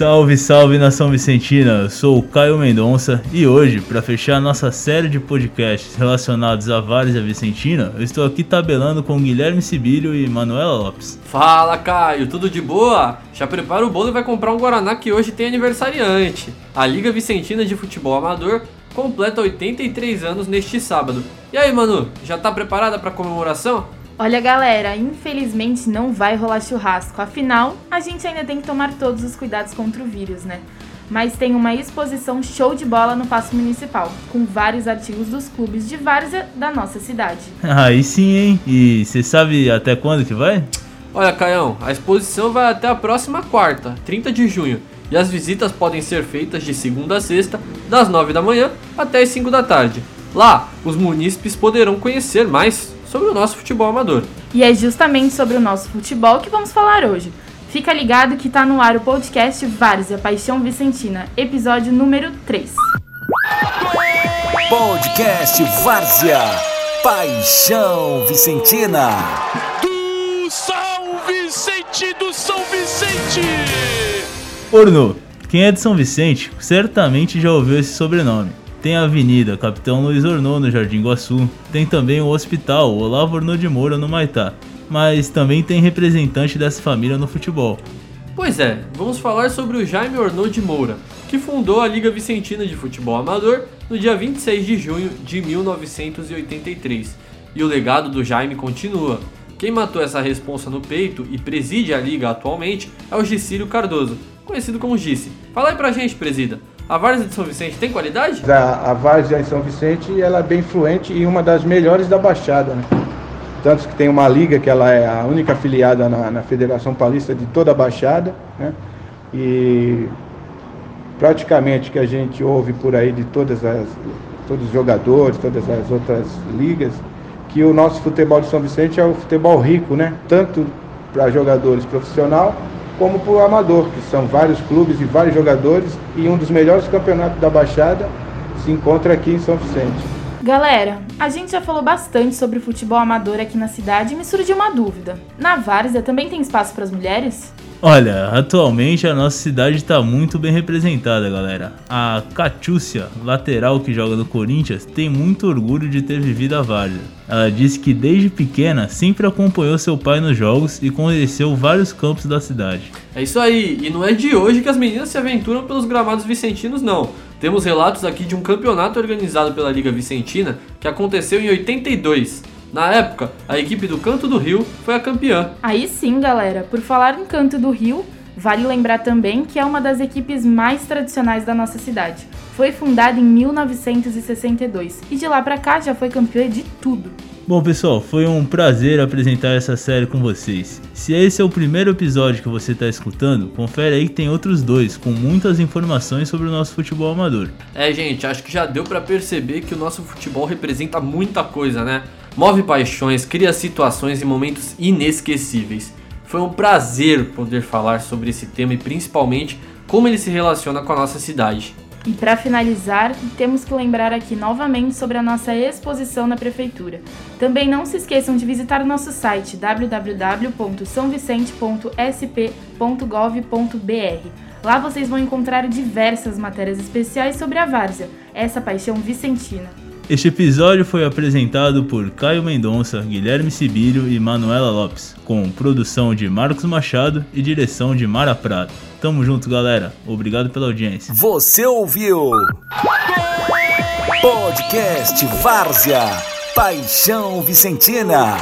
Salve, salve nação Vicentina! Eu sou o Caio Mendonça e hoje, para fechar nossa série de podcasts relacionados a Várzea Vicentina, eu estou aqui tabelando com Guilherme Sibílio e Manuela Lopes. Fala, Caio, tudo de boa? Já prepara o bolo e vai comprar um Guaraná que hoje tem aniversariante. A Liga Vicentina de Futebol Amador completa 83 anos neste sábado. E aí, Manu, já tá preparada para comemoração? Olha, galera, infelizmente não vai rolar churrasco. Afinal, a gente ainda tem que tomar todos os cuidados contra o vírus, né? Mas tem uma exposição show de bola no Paço Municipal, com vários artigos dos clubes de várzea da nossa cidade. Aí sim, hein? E você sabe até quando que vai? Olha, Caião, a exposição vai até a próxima quarta, 30 de junho, e as visitas podem ser feitas de segunda a sexta, das 9 da manhã até as 5 da tarde. Lá, os munícipes poderão conhecer mais sobre o nosso futebol amador. E é justamente sobre o nosso futebol que vamos falar hoje. Fica ligado que tá no ar o podcast Várzea Paixão Vicentina, episódio número 3. Podcast Várzea Paixão Vicentina. Do São Vicente, do São Vicente! Orno, quem é de São Vicente certamente já ouviu esse sobrenome. Tem a Avenida Capitão Luiz Ornô no Jardim Guaçu. Tem também o Hospital Olavo Ornô de Moura no Maitá. Mas também tem representante dessa família no futebol. Pois é, vamos falar sobre o Jaime Ornô de Moura, que fundou a Liga Vicentina de Futebol Amador no dia 26 de junho de 1983. E o legado do Jaime continua. Quem matou essa responsa no peito e preside a liga atualmente é o Gicílio Cardoso, conhecido como Gice. Fala aí pra gente, presida. A Várzea de São Vicente tem qualidade? A, a Várzea em São Vicente ela é bem fluente e uma das melhores da Baixada. Né? Tanto que tem uma liga que ela é a única afiliada na, na Federação Paulista de toda a Baixada. Né? E praticamente que a gente ouve por aí de todas as, todos os jogadores, todas as outras ligas, que o nosso futebol de São Vicente é o futebol rico, né? Tanto para jogadores profissional como para o amador, que são vários clubes e vários jogadores, e um dos melhores campeonatos da Baixada se encontra aqui em São Vicente. Galera, a gente já falou bastante sobre futebol amador aqui na cidade e me surgiu uma dúvida. Na Várzea também tem espaço para as mulheres? Olha, atualmente a nossa cidade está muito bem representada, galera. A Catiúcia, lateral que joga no Corinthians, tem muito orgulho de ter vivido a Várzea. Ela disse que desde pequena sempre acompanhou seu pai nos jogos e conheceu vários campos da cidade. É isso aí, e não é de hoje que as meninas se aventuram pelos gramados vicentinos, não. Temos relatos aqui de um campeonato organizado pela Liga Vicentina que aconteceu em 82. Na época, a equipe do Canto do Rio foi a campeã. Aí sim, galera, por falar em Canto do Rio, vale lembrar também que é uma das equipes mais tradicionais da nossa cidade. Foi fundada em 1962 e de lá para cá já foi campeã de tudo. Bom, pessoal, foi um prazer apresentar essa série com vocês. Se esse é o primeiro episódio que você está escutando, confere aí que tem outros dois com muitas informações sobre o nosso futebol amador. É, gente, acho que já deu para perceber que o nosso futebol representa muita coisa, né? Move paixões, cria situações e momentos inesquecíveis. Foi um prazer poder falar sobre esse tema e principalmente como ele se relaciona com a nossa cidade. E para finalizar, temos que lembrar aqui novamente sobre a nossa exposição na prefeitura. Também não se esqueçam de visitar o nosso site www.sãovicente.sp.gov.br. Lá vocês vão encontrar diversas matérias especiais sobre a várzea, essa paixão vicentina. Este episódio foi apresentado por Caio Mendonça, Guilherme Sibílio e Manuela Lopes, com produção de Marcos Machado e direção de Mara Prado. Tamo junto, galera. Obrigado pela audiência. Você ouviu? Podcast Várzea, Paixão Vicentina.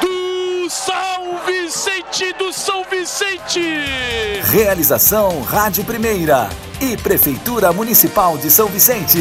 Do São Vicente, do São Vicente! Realização Rádio Primeira e Prefeitura Municipal de São Vicente.